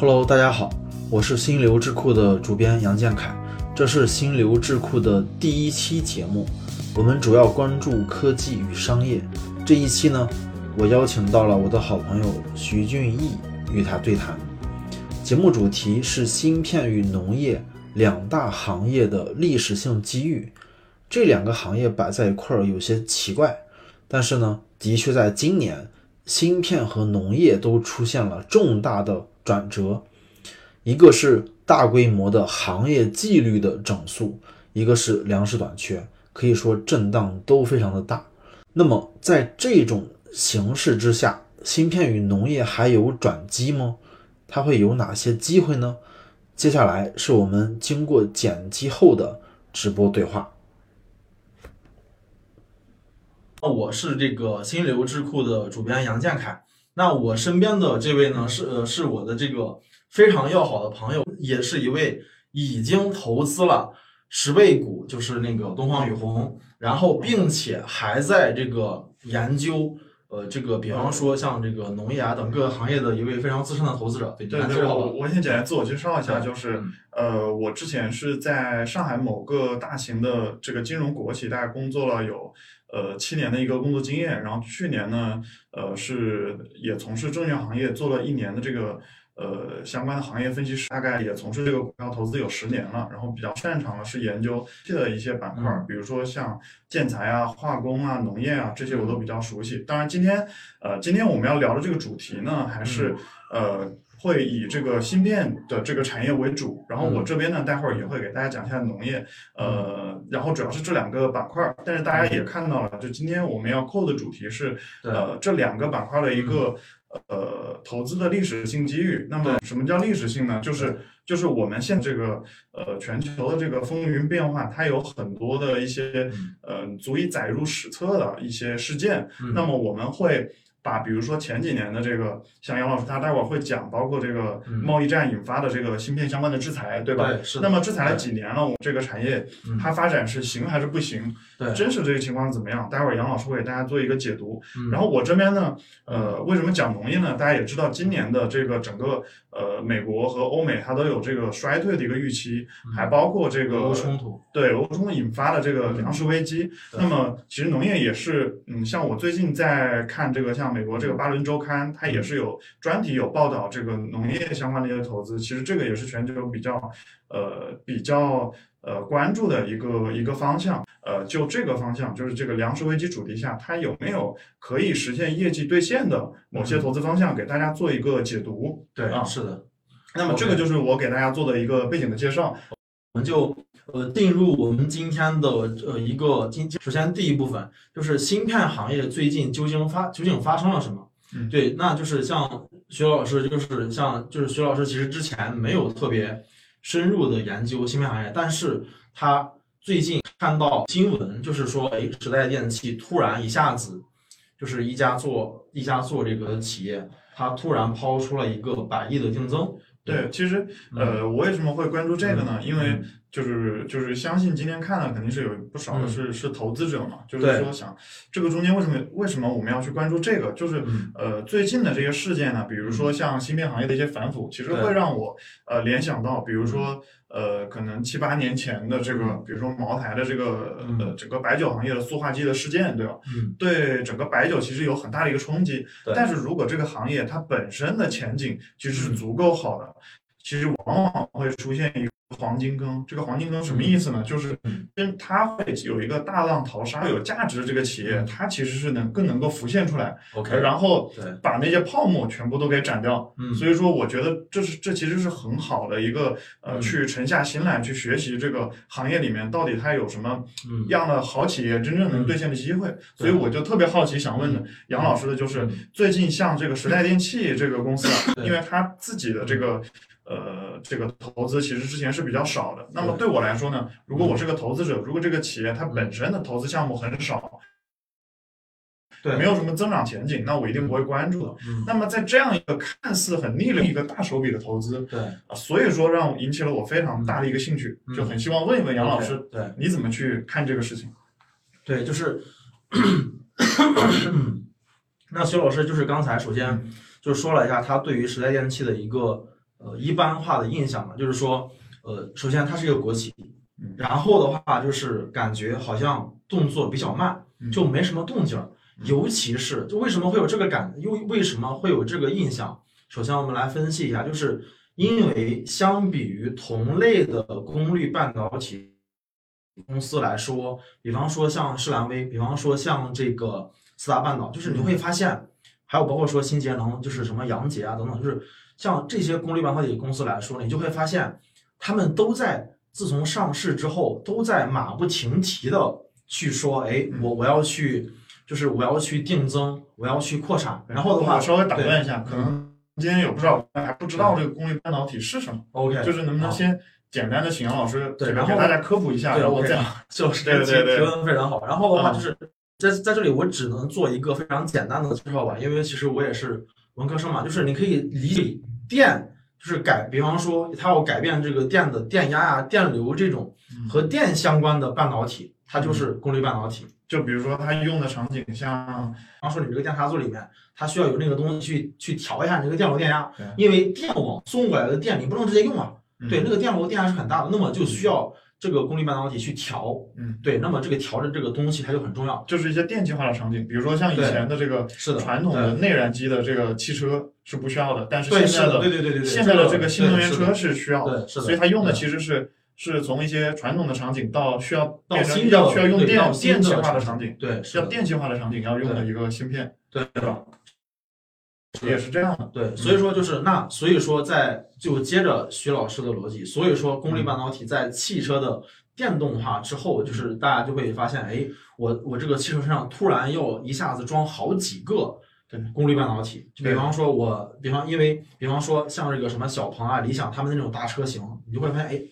Hello，大家好，我是心流智库的主编杨建凯，这是心流智库的第一期节目，我们主要关注科技与商业。这一期呢，我邀请到了我的好朋友徐俊义与他对谈。节目主题是芯片与农业两大行业的历史性机遇。这两个行业摆在一块儿有些奇怪，但是呢，的确在今年，芯片和农业都出现了重大的转折。一个是大规模的行业纪律的整肃，一个是粮食短缺，可以说震荡都非常的大。那么在这种形势之下，芯片与农业还有转机吗？它会有哪些机会呢？接下来是我们经过剪辑后的直播对话。我是这个心流智库的主编杨建凯。那我身边的这位呢，是呃是我的这个非常要好的朋友，也是一位已经投资了十倍股，就是那个东方雨虹，然后并且还在这个研究呃这个，比方说像这个农业啊等各个行业的一位非常资深的投资者。对对对，我我先简单自我介绍一下，就是呃我之前是在上海某个大型的这个金融国企，大概工作了有。呃，七年的一个工作经验，然后去年呢，呃，是也从事证券行业做了一年的这个呃相关的行业分析师，大概也从事这个股票投资有十年了，然后比较擅长的是研究的一些板块，比如说像建材啊、化工啊、农业啊这些我都比较熟悉。当然，今天呃，今天我们要聊的这个主题呢，还是呃。会以这个芯片的这个产业为主，然后我这边呢，待会儿也会给大家讲一下农业，呃，然后主要是这两个板块。但是大家也看到了，就今天我们要扣的主题是，呃，这两个板块的一个呃投资的历史性机遇。那么什么叫历史性呢？就是就是我们现在这个呃全球的这个风云变化，它有很多的一些呃足以载入史册的一些事件。那么我们会。把比如说前几年的这个，像杨老师他待会儿会讲，包括这个贸易战引发的这个芯片相关的制裁，对吧？对，是。那么制裁了几年了，我们这个产业它发展是行还是不行？对，真实这个情况怎么样？待会儿杨老师会给大家做一个解读。然后我这边呢，呃，为什么讲农业呢？大家也知道，今年的这个整个呃美国和欧美它都有这个衰退的一个预期，还包括这个俄乌冲突，对俄乌冲突引发的这个粮食危机。那么其实农业也是，嗯，像我最近在看这个像。美国这个巴伦周刊，它也是有专题有报道这个农业相关的一些投资。其实这个也是全球比较呃比较呃关注的一个一个方向。呃，就这个方向，就是这个粮食危机主题下，它有没有可以实现业绩兑现的某些投资方向，给大家做一个解读。对啊，是的。那么这个就是我给大家做的一个背景的介绍。我们就呃进入我们今天的呃一个今首先第一部分就是芯片行业最近究竟发究竟发生了什么？嗯，对，那就是像徐老师，就是像就是徐老师，其实之前没有特别深入的研究芯片行业，但是他最近看到新闻，就是说，哎，时代电器突然一下子就是一家做一家做这个企业，他突然抛出了一个百亿的定增。对，其实，呃，我为什么会关注这个呢？因为就是就是相信今天看的肯定是有不少的是是投资者嘛，就是说想这个中间为什么为什么我们要去关注这个？就是呃最近的这些事件呢，比如说像芯片行业的一些反腐，其实会让我呃联想到，比如说呃可能七八年前的这个，比如说茅台的这个呃整个白酒行业的塑化剂的事件，对吧？嗯，对整个白酒其实有很大的一个冲击。但是如果这个行业它本身的前景其实是足够好的。其实往往会出现一个黄金坑，这个黄金坑什么意思呢？就是跟它会有一个大浪淘沙，有价值的这个企业，它其实是能更能够浮现出来。OK，然后把那些泡沫全部都给斩掉。嗯，所以说我觉得这是这其实是很好的一个呃，去沉下心来去学习这个行业里面到底它有什么样的好企业真正能兑现的机会。所以我就特别好奇，想问的杨老师的就是最近像这个时代电器这个公司啊，因为它自己的这个。呃，这个投资其实之前是比较少的。那么对我来说呢，如果我是个投资者，如果这个企业它本身的投资项目很少，对，没有什么增长前景，那我一定不会关注的。那么在这样一个看似很逆的一个大手笔的投资，对啊，所以说让引起了我非常大的一个兴趣，就很希望问一问杨老师，对，你怎么去看这个事情？对，就是，那徐老师就是刚才首先就说了一下他对于时代电器的一个。呃一般化的印象嘛，就是说，呃，首先它是一个国企嗯，然后的话就是感觉好像动作比较慢，嗯就没什么动静儿。尤其是就为什么会有这个感，又为什么会有这个印象？首先我们来分析一下，就是因为相比于同类的功率半导体公司来说，比方说像士兰微，比方说像这个四大半岛，就是你会发现，还有包括说新节能，就是什么杨杰啊等等，就是像这些功率半导体公司来说，你就会发现，他们都在自从上市之后，都在马不停蹄的去说，哎，我我要去，就是我要去定增，我要去扩产，然后的话，我稍微打断一下，可能今天有不少人还不知道这个功率半导体是什么，OK，就是能不能先简单的请杨老师对然后给大家科普一下，对然后 OK 再 就是对对对。提问非常好。然后的话嗯。就是在在这里我只能做一个非常简单的介绍吧，因为其实我也是文科生嘛，就是你可以理解电就是改，比方说它要改变这个电的电压呀、电流这种嗯。和电相关的半导体，它就是功率半导体。就比如说它用的场景像比方说你这个电插座里面，它需要有那个东西去去调一下你这个电流电压，因为电网送过来的电你不能直接用啊，嗯。对，那个电流电压是很大的，那么就需要这个功率半导体去调，嗯，对，那么这个调的这个东西它就很重要。就是一些电气化的场景，比如说像以前的这个是的传统的内燃机的这个汽车是不需要的，但是现在的对对对对对，现在的这个新能源车是需要对是的所以它用的其实是是从一些传统的场景到需要到要需要用电电气化的场场景，对，要电气化的场景要用的一个芯片，对。是吧？也是这样的，对，所以说就是那，所以说在就接着徐老师的逻辑，所以说功率半导体在汽车的电动化之后，就是大家就会发现，哎，我我这个汽车身上突然要一下子装好几个对功率半导体，就比方说我，比方因为比方说像这个什么小鹏啊、理想他们那种大车型，你就会发现，哎，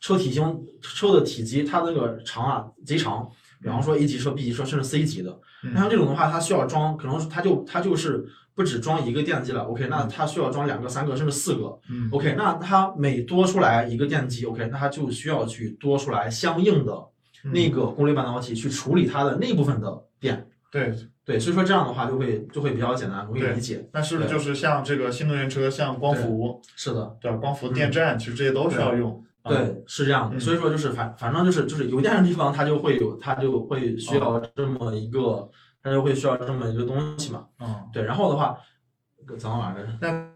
车体型车的体积它那个长啊贼长，比方说 A 级车、B 级车甚至 C 级的，嗯。那像这种的话，它需要装，可能它就它就是不止装一个电机了，OK，那它需要装两个、三个甚至四个嗯，，OK，那它每多出来一个电机，OK，那它就需要去多出来相应的嗯。那个功率半导体去处理它的那部分的电，对，对，所以说这样的话就会就会比较简单，容易理解，但是不是就是像这个新能源车，像光伏，是的。对吧？光伏电站，其实这些都需要用，啊，对，是这样的，嗯。所以说就是反反正就是就是有电的地方，它就会有，它就会需哦。要这么一个，它就会需要这么一个东西嘛。嗯，对，然后的话，怎么玩来着？那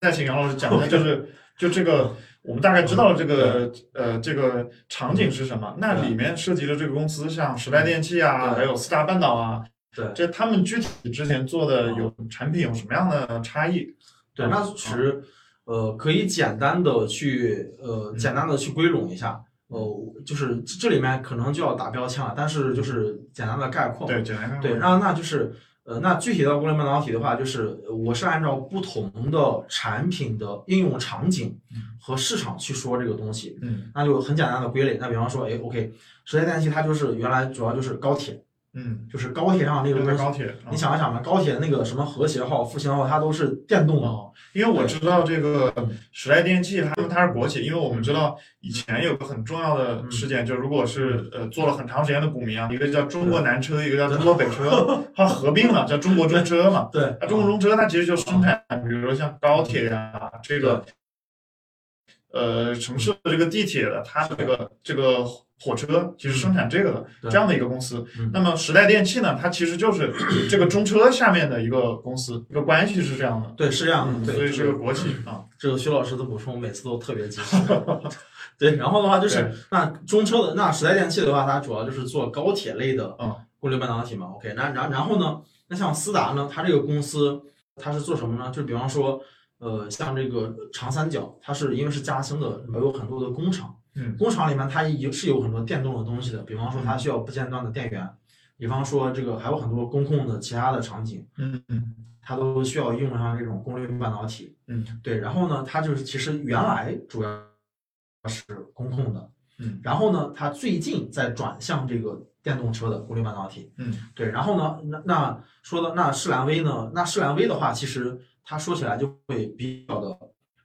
再请杨老师讲一下，就是就这个，我们大概知道了这个呃这个场景是什么，那里面涉及的这个公司，像时代电器啊，对。还有四大半岛啊，对。这他们具体之前做的有产品有什么样的差异？对，那其实呃可以简单的去呃简单的去归拢一下，呃就是这里面可能就要打标签了，但是就是简单的概括。对，简单概括。对，那那就是呃，那具体到功率半导体的话，就是呃我是按照不同的产品的应用场景和市场去说这个东西，嗯那就很简单的归类。那比方说，哎，OK，时代电器它就是原来主要就是高铁，嗯，就是高铁上那个东西。高铁，啊你想一想嘛，高铁那个什么和谐号、复兴号，它都是电动的。哦，因为我知道这个嗯时代电器，他们它是国企，因为我们知道以前有个很重要的事件，就如果是呃做了很长时间的股民啊，一个叫中国南车，一个叫中国北车，它合并了，叫中国中车嘛。对，那中国中车它其实就生产，比如说像高铁呀、这个呃城市的这个地铁的，它这个这个火车其实生产这个的对这样的一个公司嗯。那么时代电器呢，它其实就是这个中车下面的一个公司，一个关系是这样的。对，是这样的。嗯，对，所以是个国企啊。这个徐老师的补充每次都特别及时。对，然后的话就是那中车的那时代电器的话，它主要就是做高铁类的嗯物流半导体嘛。OK，那然然后呢，那像思达呢，它这个公司它是做什么呢？就比方说，呃，像这个长三角，它是因为是嘉兴的，有很多的工厂，嗯工厂里面它也是有很多电动的东西的，比方说它需要不间断的电源，比方说这个还有很多工控的其他的场景。嗯嗯它都需要用上这种功率半导体。嗯，对，然后呢，它就是其实原来主要是工控的，嗯，然后呢，它最近在转向这个电动车的功率半导体。嗯对，然后呢，那那说到那士兰微呢，那士兰微的话，其实它说起来就会比较的，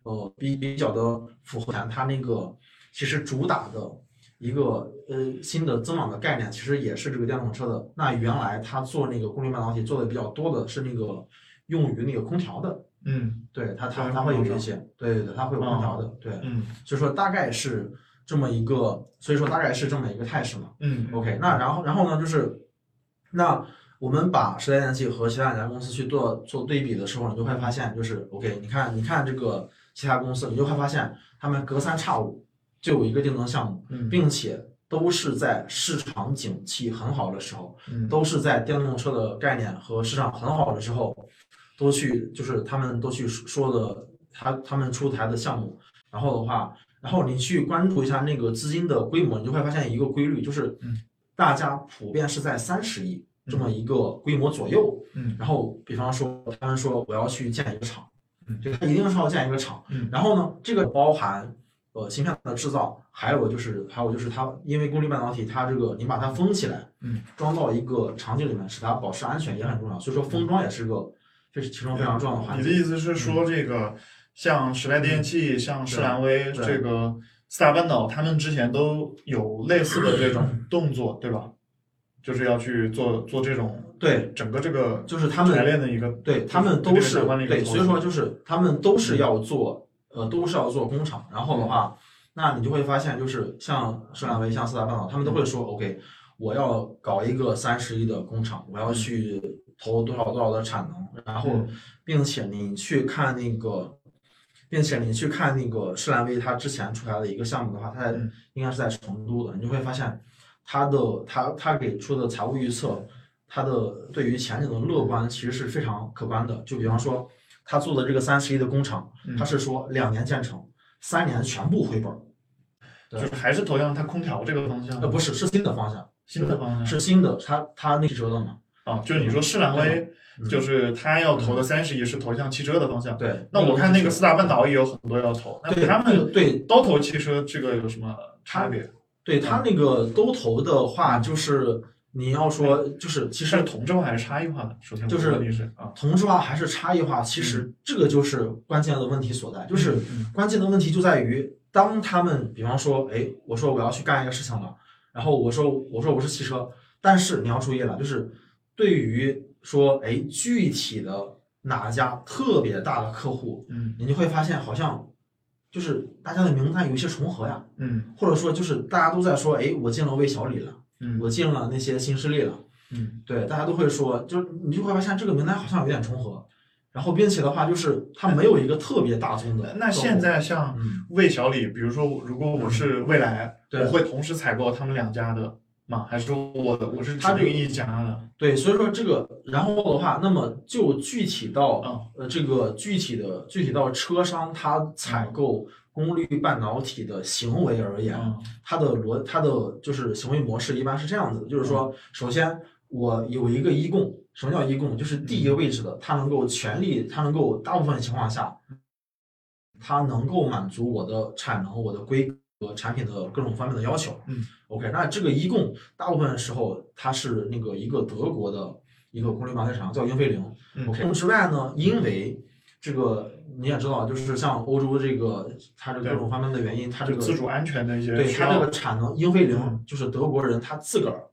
呃，比比较的符合它那个其实主打的一个呃新的增长的概念，其实也是这个电动车的。那原来它做那个功率半导体做的比较多的是那个用于那个空调的嗯对它它对它会有这些，对对对，它会有空调的，对，嗯所以说大概是这么一个，所以说大概是这么一个态势嘛。嗯 OK，那然后然后呢，就是那我们把时代电器和其他两家公司去做做对比的时候，你就会发现，就是 OK，你看你看这个其他公司，你就会发现他们隔三差五就有一个定增项目，嗯。并且都是在市场景气很好的时候，嗯。都是在电动车的概念和市场很好的时候，都去就是他们都去说的，他他们出台的项目，然后的话，然后你去关注一下那个资金的规模，你就会发现一个规律，就是嗯。大家普遍是在三十亿这么一个规模左右。嗯然后比方说他们说我要去建一个厂，嗯就他一定是要建一个厂。嗯然后呢，这个包含呃芯片的制造，还有就是还有就是它因为功率半导体，它这个你把它封起来，嗯，装到一个场景里面，使它保持安全也很重要。所以说封装也是个这是其中非常重要的环节。你的意思是说，这个像时代电器、像士兰威、这个四大半岛，他们之前都有类似的这种 动作，对吧？就是要去做做这种对，整个这个就是他们排练的一个对他们都是对，所以说就是他们都是要做呃都是要做工厂，然后的话，那你就会发现就是像盛兰威、像四大半岛，他们都会说 OK，我要搞一个三十亿的工厂，我要去投多少多少的产能，然后嗯。并且你去看那个。并且你去看那个施兰威他之前出来的一个项目的话，他在嗯。应该是在成都的，你就会发现它的他他给出的财务预测，他的对于前景的乐观其实是非常可观的。就比方说，他做的这个三十亿的工厂，嗯他是说两年建成，三年全部回本儿。对就是还是投向他空调这个方向呃，，不是，是新的方向，新的方向是新的，他他那汽车的嘛。啊，就是你说士兰微，嗯就是他要投的三十亿是投向汽车的方向。对，那我看那个四大半岛也有很多要投，那对他们对都投汽车，这个有什么差别？对他那个都投的话，就是你要说就是其实是同质化还是差异化的？首先就是同质化还是差异化，其实这个就是关键的问题所在，就是嗯。关键的问题就在于，当他们比方说，哎，我说我要去干一个事情了，然后我说我说我是汽车，但是你要注意了，就是对于说，哎，具体的哪家特别大的客户，嗯。你就会发现好像就是大家的名单有一些重合呀，嗯。或者说就是大家都在说，哎，我进了魏小李了，嗯。我进了那些新势力了。嗯。对，大家都会说，就是你就会发现这个名单好像有点重合，然后并且的话，就是它没有一个特别大宗的。那现，在像嗯，魏小李，比如说如果我是未来，对。我会同时采购他们两家的吗？还是说我我是他这个定一家的？对，所以说这个，然后的话，那么就具体到嗯呃这个具体的具体到车商他采购功率半导体的行为而言，嗯它的逻它的就是行为模式一般是这样子的，就是说，首先我有一个一供，什么叫一供？就是第一个位置的，它能够全力，它能够大部分情况下，它能够满足我的产能、我的规格、产品的各种方面的要求。嗯，OK，那这个一共大部分时候它是那个一个德国的一个功率半导体厂叫英飞凌。嗯 OK，之外呢，因为这个你也知道，就是像欧洲这个它这各种方面的原因，它这个自主安全的一些对它这个产能，英飞凌嗯就是德国人，他自个儿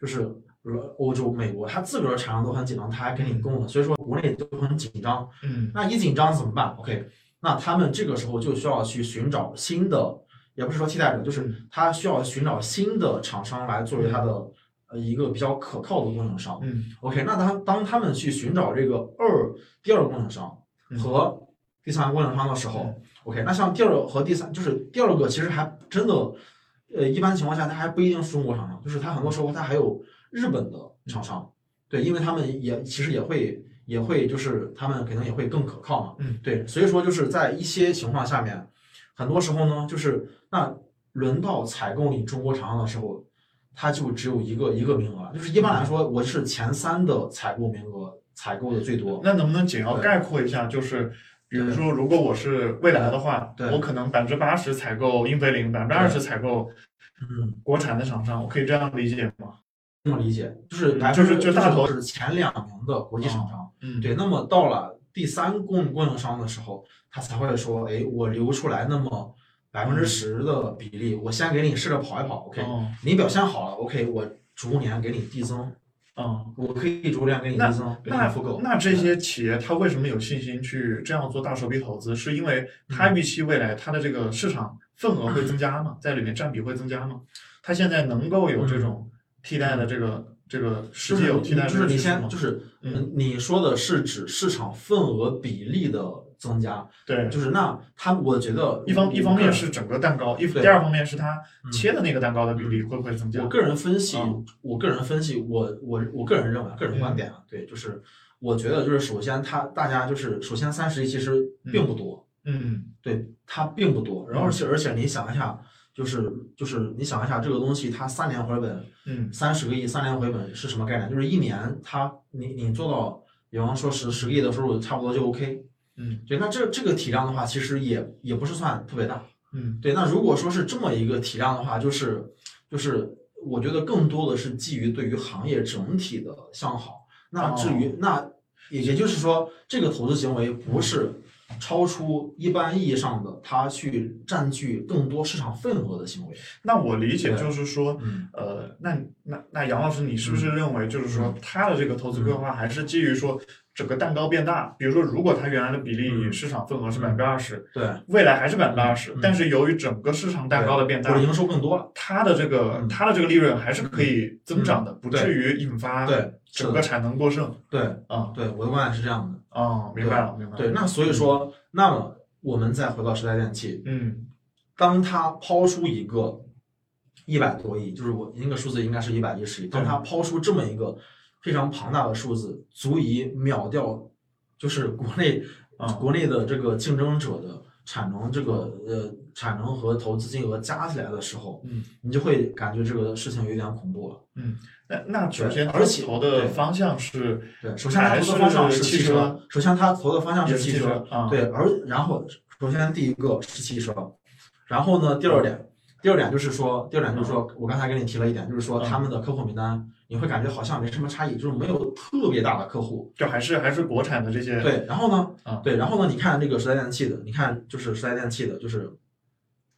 就是呃欧洲、美国，他自个儿产量都很紧张，他还给你供了，所以说国内都很紧张。嗯那一紧张怎么办？OK，那他们这个时候就需要去寻找新的，也不是说替代者，就是嗯。他需要寻找新的厂商来作为他的呃一个比较可靠的供应商。嗯。OK，那当当他们去寻找这个二第二个供应商嗯。和第三个供应商的时候、嗯。O k 那像第二和第三，就是第二个其实还真的，呃，一般情况下它还不一定是中国厂商，就是它很多时候它还有日本的厂商，对，因为他们也其实也会也会就是他们可能也会更可靠嘛，嗯，对，所以说就是在一些情况下面，很多时候呢，就是那轮到采购你中国厂商的时候，它就只有一个一个名额，就是一般来说我是前三的采购名额采购的最多，那能不能简要概括一下？就是比如说，如果我是未来的话，对。我可能百分之八十采购英飞凌，百分之二十采购嗯，国产的厂商，我可以这样理解吗？这么理解，就是就是就大头是前两名的国际厂商，嗯，对，那么到了第三供供应商的时候，他才会说，哎，我留出来那么百分之十的比例，我先给你试着跑一跑，OK，、哦你表现好了，OK，我逐年给你递增，嗯，我可以逐步量给你递增，那复购。那这些企业他为什么有信心去这样做大手笔投资？是因为它嗯预期未来它的这个市场份额会增加吗？在里面占比会增加吗？他现在能够有这种替代的这个这个实际有替代的就是你先就是嗯。嗯，你说的是指市场份额比例的增加，对，就是那它我觉得一方一方面是整个蛋糕，一第二方面是它嗯。切的那个蛋糕的比例会不会增加？我个人分析嗯，我个人分析，我我我个人认为，个人观点啊，对，就是我觉得就是首先它大家就是首先三十亿其实并不多，嗯。对，它并不多，然后而且而且你想一下，就是就是你想一下这个东西它三年回本嗯三十个亿，三年回本是什么概念？就是一年它你你做到，比方说十十个亿的收入差不多就 OK，嗯对，那这这个体量的话，其实也也不是算特别大。嗯对，那如果说是这么一个体量的话，就是就是我觉得更多的是基于对于行业整体的向好。那至于、哦那也也就是说，这个投资行为不是超出一般意义上的他去占据更多市场份额的行为。那我理解就是说，嗯。呃，那那那杨老师，你是不是认为就是说他的这个投资规划还是基于说整个蛋糕变大？比如说，如果它原来的比例嗯市场份额是百分之二十，对，未来还是百分之二十嗯，但是由于整个市场蛋糕的变大或者，营收更多了。它的这个嗯它的这个利润还是可以增长的，不至于引发对，整个产能过剩。对啊对，我的观点是这样的。哦，明白了，明白了。对，那所以说，那么我们再回到时代电器，嗯当它抛出一个一百多亿，就是我那个数字应该是一百一十亿，当他抛出这么一个非常庞大的数字，足以秒掉就是国内、啊国内的这个竞争者的产能，这个呃产能和投资金额加起来的时候，嗯你就会感觉这个事情有点恐怖了。嗯，那那首先而且投的方向是对，首先他投的方向是汽车，首先他投的方向是汽车，啊，对，而然后首先第一个是汽车，然后呢，第二点，第二点就是说，第二点就是说我刚才跟你提了一点，就是说嗯他们的客户名单，你会感觉好像没什么差异，就是没有特别大的客户。就还是还是国产的这些。对，然后呢啊，对，然后呢，你看这个时代电器的，你看就是时代电器的，就是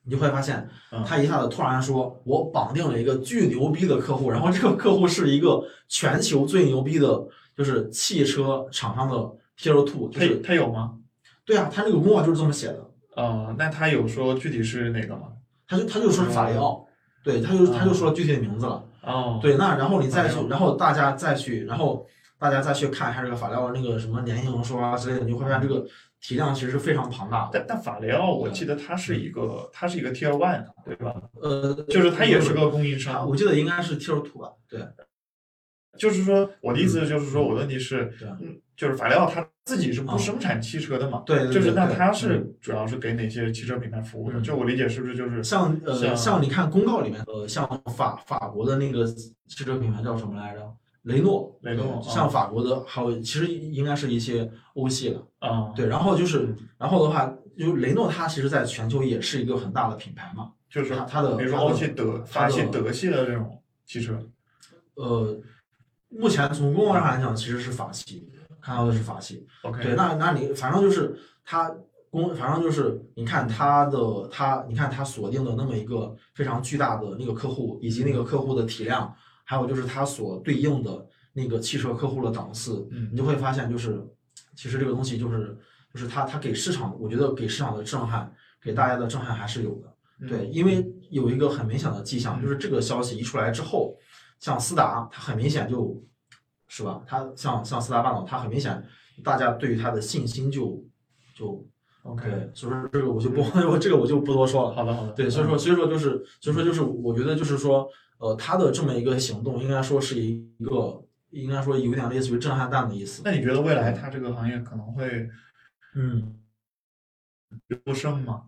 你就会发现嗯，他一下子突然说，我绑定了一个巨牛逼的客户，然后这个客户是一个全球最牛逼的，就是汽车厂商的 Tier Two，就它是它有吗？对啊，他那个公告就是这么写的。呃，那他有说具体是哪个吗？他就他就说是法雷奥，对，他就他就说具体的名字了。哦，对，那然后你再去然后大家再去，然后大家再去看一下这个法雷奥那个什么年营收啊之类的，你会发现这个体量其实是非常庞大的。但但法雷奥，我记得它是一个，它是一个 Tier One，对吧？呃，就是它也是个供应商。我记得应该是 Tier Two 吧？对，就是说，我的意思就是说，我的问题是，嗯，就是法雷奥他自己是不啊生产汽车的嘛？对对对就是那对它是主要是给哪些汽车品牌服务的？嗯就我理解是不是就是像呃像像你看公告里面，呃，像法法国的那个汽车品牌叫什么来着？雷诺，雷诺像法国的还有其实应该是一些欧系的。啊？对，然后就是嗯，然后的话，就雷诺它其实在全球也是一个很大的品牌嘛。就是它它的比如说欧系、德、法系、德系的这种汽车。呃，目前从公告上来讲，其实是法系，看到的是法系。OK，对，那那你反正就是它公，反正就是你看它的它，你看它锁定的那么一个非常巨大的那个客户，以及那个客户的体量，还有就是它所对应的那个汽车客户的档次，嗯你就会发现就是，其实这个东西就是就是它它给市场，我觉得给市场的震撼，给大家的震撼还是有的。嗯对，因为有一个很明显的迹象，就是这个消息一出来之后，像斯达，它很明显就，是吧？它像像斯达半岛，它很明显，大家对于它的信心就就 OK，所以说这个我就不，我这个我就不多说了。好的好的。对，所以说所以说就是所以说就是我觉得就是说，呃，他的这么一个行动，应该说是一个应该说有点类似于震撼弹的意思。那你觉得未来它这个行业可能会嗯，优胜吗？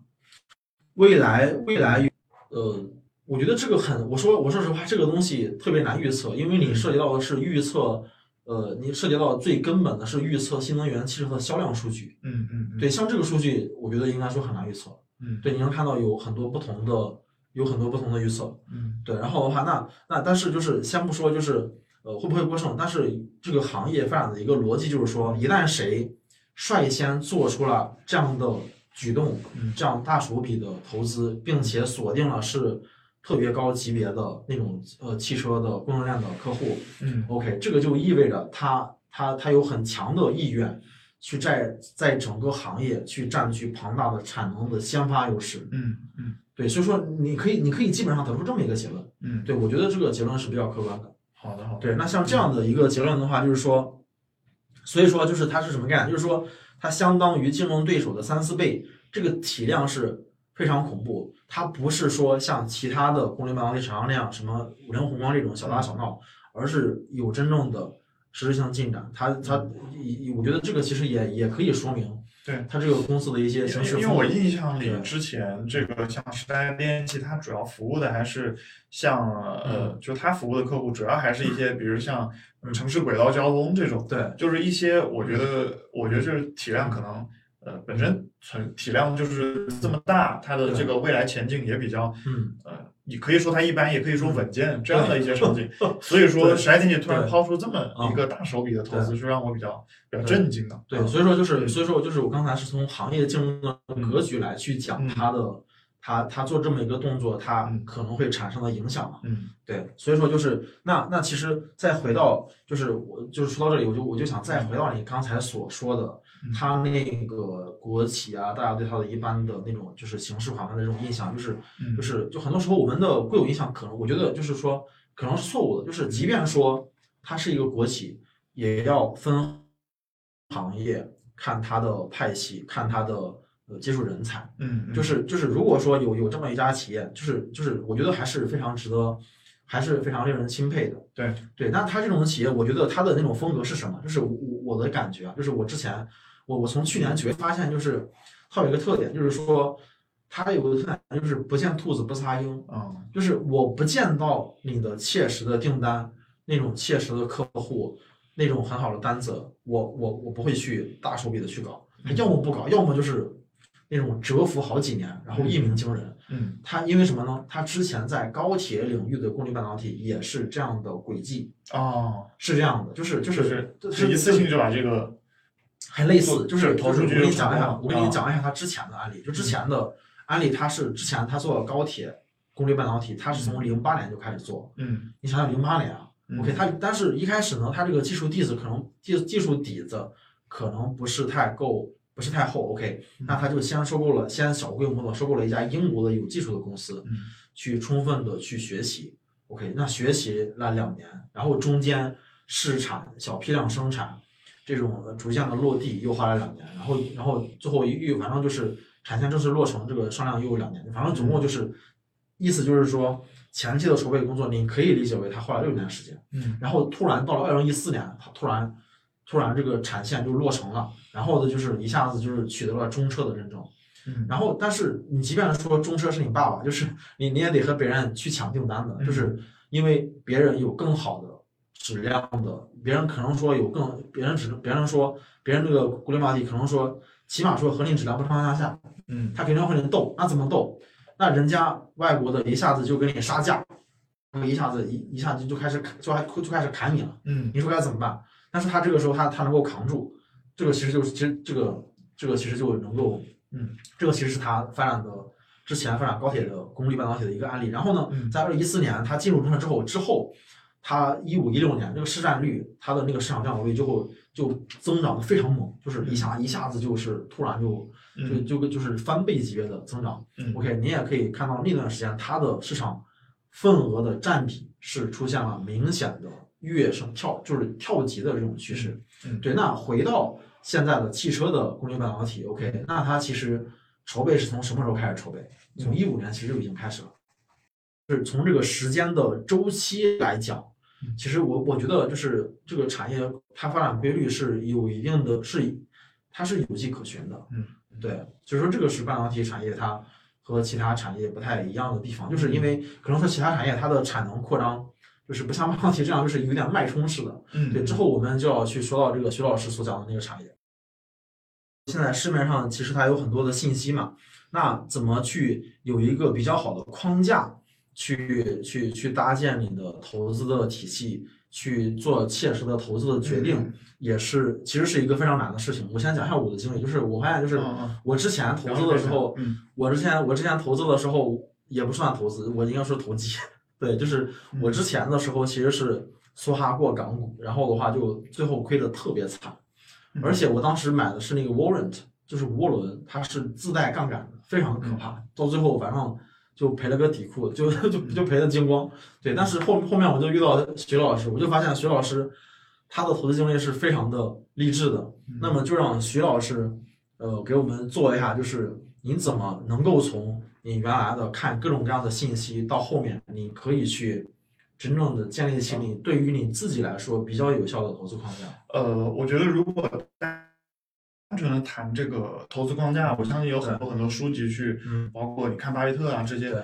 未来未来，呃，我觉得这个很，我说我说实话，这个东西特别难预测，因为你涉及到的是预测，呃，你涉及到最根本的是预测新能源汽车的销量数据。嗯嗯嗯，对，像这个数据，我觉得应该说很难预测。嗯对，你能看到有很多不同的，有很多不同的预测。嗯对，然后的话，那那但是就是先不说就是呃会不会过剩，但是这个行业发展的一个逻辑就是说，一旦谁率先做出了这样的举动，嗯这样大手笔的投资，并且锁定了是特别高级别的那种呃汽车的供应链的客户嗯，OK，这个就意味着他他他有很强的意愿去在在整个行业去占据庞大的产能的先发优势。嗯嗯对，所以说你可以你可以基本上得出这么一个结论。嗯，对，我觉得这个结论是比较客观的。好的好的，对，那像这样的一个结论的话，就是说，所以说就是它是什么概念？就是说它相当于竞争对手的三四倍，这个体量是非常恐怖。它不是说像其他的功率半导体厂商那样什么五菱宏光这种小打小闹，而是有真正的实质性进展。它它，我觉得这个其实也也可以说明，对它这个公司的一些。因为我印象里之前这个像时代电器，它主要服务的还是像呃，就它服务的客户主要还是一些，比如像城市轨道交通这种，对就是一些我觉得，我觉得就是体量可能呃本身存体量就是这么大，它的这个未来前景也比较嗯，呃，你可以说它一般，也可以说稳健这样的一些场景。所以说，时代电器突然抛出这么一个大手笔的投资，是让我比较比较震惊的。对，嗯所以说就是，所以说就是我刚才是从行业竞争的格局来去讲嗯它的，它它做这么一个动作，它嗯可能会产生的影响嘛。嗯对，所以说就是那那其实再回到就是我就是说到这里，我就我就想再回到你刚才所说的，嗯它那个国企啊，大家对他的一般的那种就是形式缓慢的这种印象，就是嗯就是就很多时候我们的固有印象可能我觉得就是说可能是错误的，就是即便说它是一个国企，也要分行业看它的派系，看它的呃接触人才。嗯，就是就是，如果说有有这么一家企业，就是就是，我觉得还是非常值得，还是非常令人钦佩的。对对，那他这种企业，我觉得他的那种风格是什么？就是我我的感觉啊，就是我之前我我从去年九月发现，就是它有一个特点，就是说它有个特点，就是不见兔子不撒鹰，啊就是我不见到你的切实的订单，那种切实的客户，那种很好的单子，我我我不会去大手笔的去搞，它要么不搞，要么就是那种蛰伏好几年，然后一鸣惊人。嗯它因为什么呢？它之前在高铁领域的功率半导体也是这样的轨迹，哦，是这样的，就是就就是是一次性就把这个还类似，就是就是我给你讲一下我给你啊讲一下他之前的案例，就之前的案例，他是之前他做高铁功率半导体，他是从零八年就开始做，嗯。你想想零八年啊嗯，OK，他但是一开始呢，他这个技术底子可能技技术底子可能不是太够，不是太厚，OK，那嗯他就先收购了，先小规模的收购了一家英国的有技术的公司，嗯。去充分的去学习，OK，那学习了两年，然后中间试产、小批量生产这种呃逐渐的落地又花了两年，然后然后最后一反正就是产线正式落成，这个商量又有两年，反正总共就是意思就是说前期的筹备工作，你可以理解为他花了六年时间。嗯。然后突然到了二零一四年，他突然突然这个产线就落成了，然后呢就是一下子就是取得了中车的认证，嗯。然后但是你即便说中车是你爸爸，就是你你也得和别人去抢订单的，嗯就是因为别人有更好的质量的，别人可能说有更别人只能别人说别人这个固定半导体可能说起码说和你质量不上上下，嗯他肯定会跟你斗，那怎么斗？那人家外国的一下子就给你杀价，一下子一一下子就开始就还就开始砍你了，嗯你说该怎么办？但是他这个时候他他能够扛住，这个其实就是其实这个这个其实就能够，嗯，这个其实是他发展的之前发展高铁的功率半导体的一个案例。然后呢，嗯在二零一四年他进入中车之后，之后他一五一六年这个市占率，它的那个市场占有率就会就增长的非常猛，就是一下一下子就是突然就就嗯就就是翻倍级别的增长。嗯 OK，你也可以看到那段时间它的市场份额的占比是出现了明显的跃升跳，就是跳级的这种趋势。嗯对。那回到现在的汽车的功率半导体，OK，那它其实筹备是从什么时候开始筹备？从一五年其实就已经开始了。是从这个时间的周期来讲，其实我我觉得就是这个产业它发展规律是有一定的，是它是有迹可循的。嗯，对，所以说这个是半导体产业它和其他产业不太一样的地方，就是因为可能说其他产业它的产能扩张就是不像半导体这样，就是有点脉冲式的。嗯对，之后我们就要去说到这个徐老师所讲的那个产业。现在市面上其实它有很多的信息嘛，那怎么去有一个比较好的框架，去去去搭建你的投资的体系，去做切实的投资的决定，也是其实是一个非常难的事情。我先讲一下我的经历，就是我发现就是我之前投资的时候，嗯我之前我之前投资的时候，也不算投资，我应该说投机。对，就是我之前的时候其实是梭哈过港股，然后的话就最后亏的特别惨，而且我当时买的是那个 warrant，就是涡轮，它是自带杠杆的，非常可怕。到最后反正就赔了个底裤，就 就就赔的精光。对，但是后后面我就遇到徐老师，我就发现徐老师他的投资经历是非常的励志的。那么就让徐老师呃给我们做一下，就是你怎么能够从你原来的看各种各样的信息，到后面你可以去真正的建立起你对于你自己来说比较有效的投资框架。呃，我觉得如果单纯的谈这个投资框架，我相信有很多很多书籍去，嗯，包括你看巴菲特啊这些对，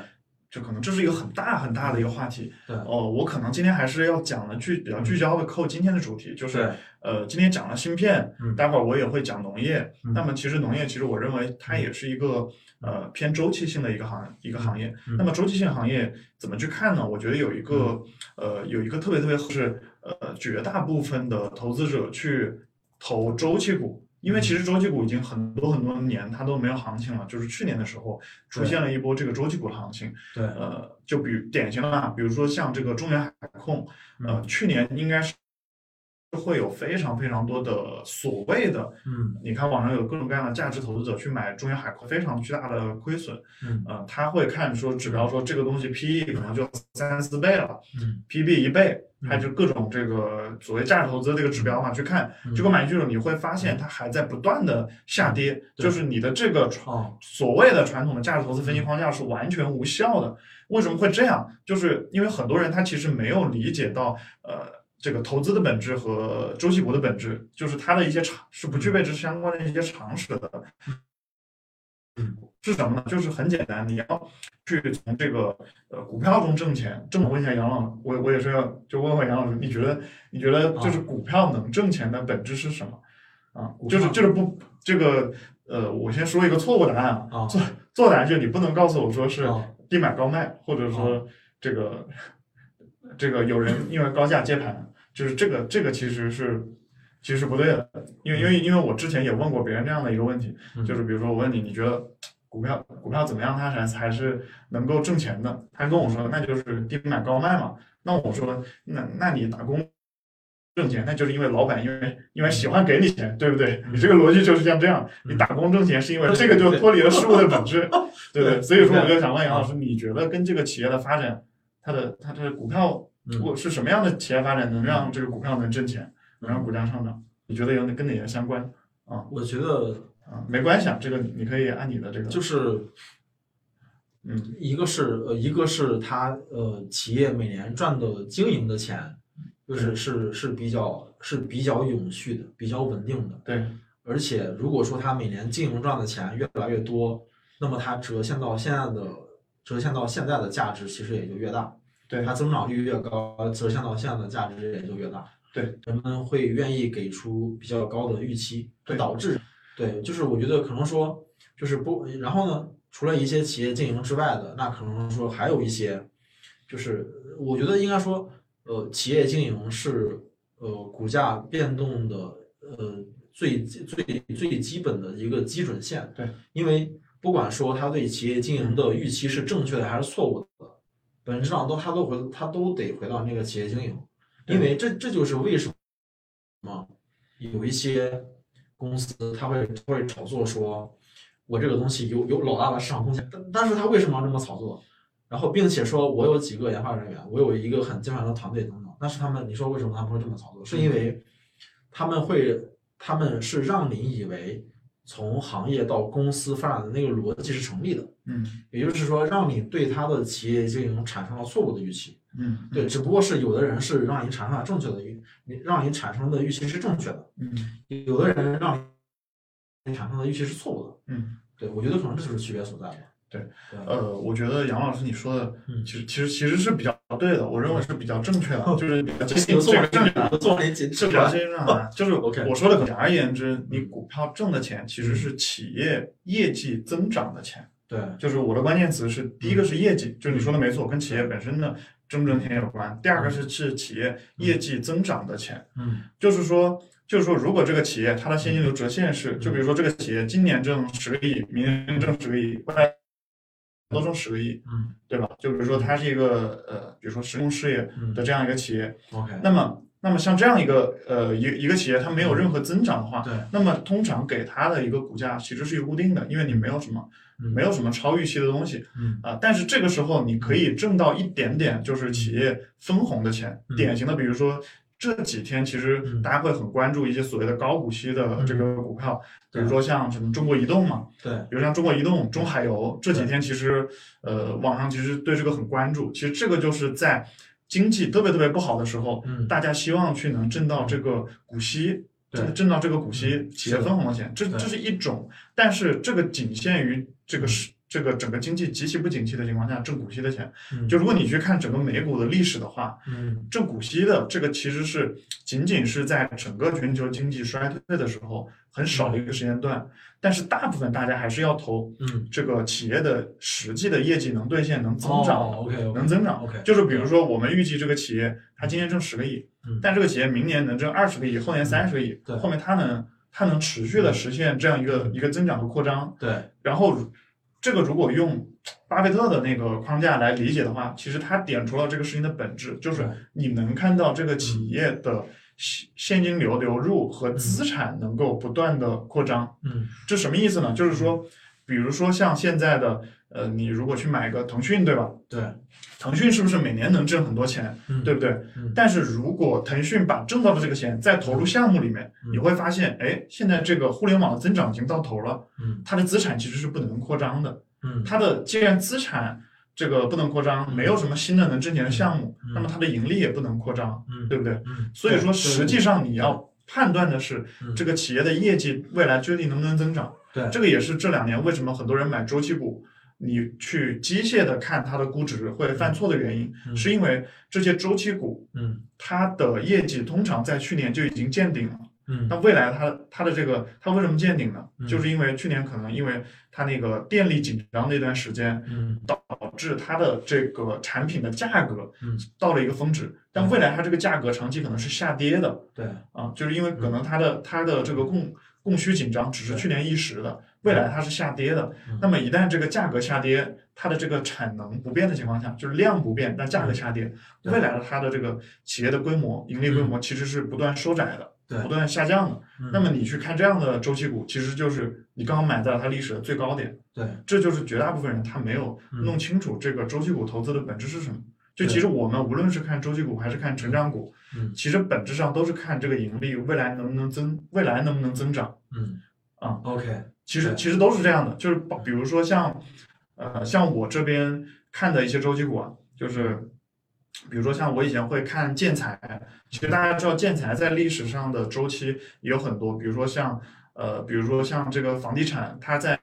就可能这是一个很大很大的一个话题。对哦，我可能今天还是要讲的聚比较聚焦的扣今天的主题，就是呃，今天讲了芯片，嗯待会儿我也会讲农业。嗯那么其实农业其实我认为它也是一个呃偏周期性的一个行一个行业。嗯那么周期性行业怎么去看呢？我觉得有一个呃有一个特别特别是呃绝大部分的投资者去投周期股。因为其实周期股已经很多很多年它都没有行情了，就是去年的时候出现了一波这个周期股的行情。对，呃，就比典型的啊，比如说像这个中原海控，呃，嗯。去年应该是会有非常非常多的所谓的，嗯。你看网上有各种各样的价值投资者去买中原海控，非常巨大的亏损。嗯。呃，他会看说指标说这个东西 PE 可能就三四倍了嗯，PB 一倍，嗯。还是各种这个所谓价值投资这个指标嘛去看，嗯。结果买进去了你会发现它还在不断的下跌，就是你的这个传所谓的传统的价值投资分析框架是完全无效的。为什么会这样？就是因为很多人他其实没有理解到，呃，这个投资的本质和周期股的本质，就是它的一些常是不具备这相关的一些常识的。嗯，是什么呢？就是很简单，你要去从这个呃股票中挣钱。这么问一下杨老师，我我也是要就问问杨老师，你觉得你觉得就是股票能挣钱的本质是什么？啊，就是就是不这个呃，我先说一个错误答案啊，啊错错答案就是你不能告诉我说是啊低买高卖，或者说这个这个有人因为高价接盘，就是这个这个其实是其实是不对的，因为因为因为我之前也问过别人这样的一个问题，嗯就是比如说我问你，你觉得股票股票怎么样，它才才是能够挣钱的？他跟我说那就是低买高卖嘛。那我说那那你打工挣钱，那就是因为老板因为因为喜欢给你钱，对不对？你这个逻辑就是像这样，你打工挣钱是因为这个就脱离了事物的本质，对不对？所以说我就想问杨老师，你觉得跟这个企业的发展，它的它的股票嗯我是什么样的企业发展能让这个股票能挣钱，能让股价上涨？你觉得有跟哪些相关？啊。我觉得啊，没关系啊，这个你你可以按你的这个，就是嗯。一个是呃，一个是它呃企业每年赚的经营的钱，就是是是比较是比较永续的，比较稳定的。对。而且如果说它每年经营赚的钱越来越多，那么它折现到现在的折现到现在的价值其实也就越大，对它增长率越高，折现到现在的价值也就越大。对，人们会愿意给出比较高的预期，对导致对，就是我觉得可能说就是不，然后呢，除了一些企业经营之外的，那可能说还有一些，就是我觉得应该说，呃，企业经营是呃股价变动的呃最最最基本的一个基准线。对，因为不管说它对企业经营的预期是正确的还是错误的，本质上都他都回他都得回到那个企业经营，因为这这就是为什么有一些公司他会他会炒作说，我这个东西有有老大的市场空间，但但是他为什么要这么炒作？然后并且说我有几个研发人员，我有一个很精良的团队等等，但是他们你说为什么他们会这么炒作？是因为他们会他们是让你以为从行业到公司发展的那个逻辑是成立的，嗯也就是说让你对他的企业经营产生了错误的预期。嗯对，只不过是有的人是让你产生了正确的预，你让你产生的预期是正确的，嗯有的人让你产生的预期是错误的。嗯，对，我觉得可能这就是区别所在吧。对对，呃，我觉得杨老师你说的嗯。其实其实其实是比较对的，我认为是比较正确的，就是比较接近这个正确的。做完解释是比较接近正的，就是我说的，简而言之，你股票挣的钱其实是企业业绩增长的钱。对，就是我的关键词是，第一个是业绩，就是你说的没错，跟企业本身的挣不挣钱有关。第二个是是企业业绩增长的钱，嗯。就是说，就是说，如果这个企业它的现金流折现是，就比如说这个企业今年挣十个亿，明年挣十个亿，未来都挣十个亿，嗯。对吧？就比如说它是一个呃，比如说石油事业嗯。的这样一个企业，，OK，那么那么像这样一个呃一一个企业，它没有任何增长的话，对，那么通常给它的一个股价其实是一个固定的，因为你没有什么嗯。没有什么超预期的东西嗯。啊。但是这个时候你可以挣到一点点，就是企业分红的钱。嗯。典型的，比如说这几天其实嗯。大家会很关注一些所谓的高股息的这个股票，比如说像什么中国移动嘛，对，比如像中国移动、中海油这几天，其实呃网上其实对这个很关注。其实这个就是在经济特别特别不好的时候，嗯。大家希望去能挣到这个股息，对。挣挣到这个股息嗯企业分红的钱，这这是一种。但是这个仅限于这个是。这个整个经济极其不景气的情况下挣股息的钱，嗯。就如果你去看整个美股的历史的话，嗯。挣股息的这个其实是仅仅是在整个全球经济衰退的时候很少的一个时间段，但是大部分大家还是要投嗯，这个企业的实际的业绩能兑现、能增长能增长。OK，就是比如说，我们预计这个企业它今年挣十个亿，嗯。但这个企业明年能挣二十个亿，后年三十个亿，对。后面它能它能持续的实现这样一个一个增长和扩张。对，然后这个如果用巴菲特的那个框架来理解的话，其实他点出了这个事情的本质，就是你能看到这个企业的现现金流流入和资产能够不断的扩张。嗯这什么意思呢？就是说，比如说像现在的呃，你如果去买个腾讯，对吧？对，腾讯是不是每年能挣很多钱，嗯对不对？嗯但是如果腾讯把挣到的这个钱再投入项目里面，嗯你会发现，哎，现在这个互联网的增长已经到头了，嗯它的资产其实是不能扩张的。嗯它的既然资产这个不能扩张，没有什么新的能挣钱的项目，嗯那么它的盈利也不能扩张，嗯，对不对？嗯，所以说，实际上你要判断的是嗯这个企业的业绩未来究竟能不能增长。对这个也是这两年为什么很多人买周期股，你去机械的看它的估值会犯错的原因，嗯是因为这些周期股嗯它的业绩通常在去年就已经见顶了。嗯那未来它它的这个它为什么见顶呢？嗯就是因为去年可能因为它那个电力紧张那段时间，嗯导致它的这个产品的价格嗯到了一个峰值，但未来它这个价格长期可能是下跌的对，啊，就是因为可能它的它的这个供供需紧张只是去年一时的，未来它是下跌的嗯。那么一旦这个价格下跌，它的这个产能不变的情况下，就是量不变，但价格下跌，未来的它的这个企业的规模、盈利规模其实是不断收窄的。对不断下降的。嗯那么你去看这样的周期股，其实就是你刚好买在了它历史的最高点。对，这就是绝大部分人他没有嗯弄清楚这个周期股投资的本质是什么。就其实我们无论是看周期股还是看成长股，嗯其实本质上都是看这个盈利未来能不能增，未来能不能增长。嗯啊，OK，其实其实都是这样的，就是比如说像，呃，像我这边看的一些周期股啊，就是，比如说像我以前会看建材，其实大家知道建材在历史上的周期也有很多，比如说像，呃，比如说像这个房地产，它在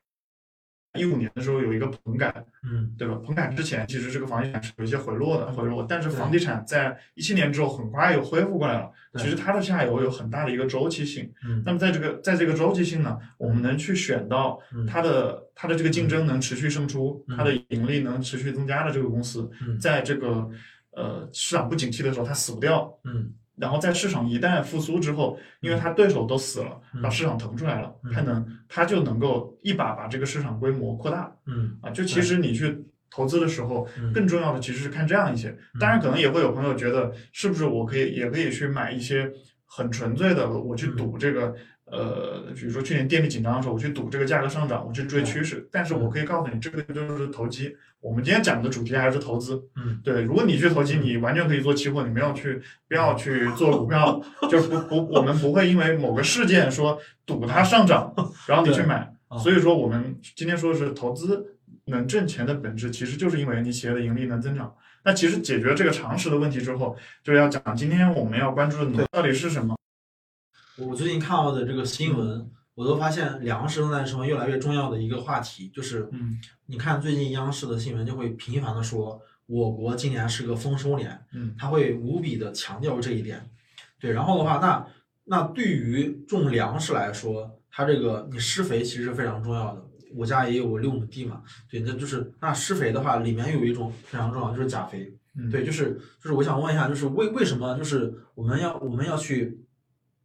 一五年的时候有一个棚改，嗯对吧？棚改之前，其实这个房地产是有一些回落的，回落，但是房地产在一七年之后很快又恢复过来了。其实它的下游有很大的一个周期性。嗯那么在这个在这个周期性呢，我们能去选到嗯它的它的这个竞争能持续胜出，嗯它的盈利能持续增加的这个公司，嗯在这个呃市场不景气的时候它死不掉，嗯然后在市场一旦复苏之后，因为它对手都死了，嗯把市场腾出来了，嗯它能它就能够一把把这个市场规模扩大。嗯啊，就其实你去投资的时候，嗯更重要的其实是看这样一些。当然，可能也会有朋友觉得，是不是我可以也可以去买一些很纯粹的，我去赌这个。呃，比如说去年电力紧张的时候，我去赌这个价格上涨，我去追趋势。但是我可以告诉你，这个就是投机。我们今天讲的主题还是投资。嗯，对，如果你去投机，你完全可以做期货，你没有去不要去做股票，就不不，我们不会因为某个事件说赌它上涨，然后你去买。啊所以说，我们今天说的是投资能挣钱的本质，其实就是因为你企业的盈利能增长。那其实解决这个常识的问题之后，就要讲今天我们要关注的到底是什么。我最近看到的这个新闻，我都发现粮食正在成为越来越重要的一个话题。就是嗯你看最近央视的新闻就会频繁的说，我国今年是个丰收年，嗯他会无比的强调这一点。对，然后的话，那那对于种粮食来说，它这个你施肥其实是非常重要的。我家也有六亩地嘛，对，那就是那施肥的话，里面有一种非常重要，就是钾肥。嗯，对，就是就是我想问一下，就是为为什么就是我们要我们要去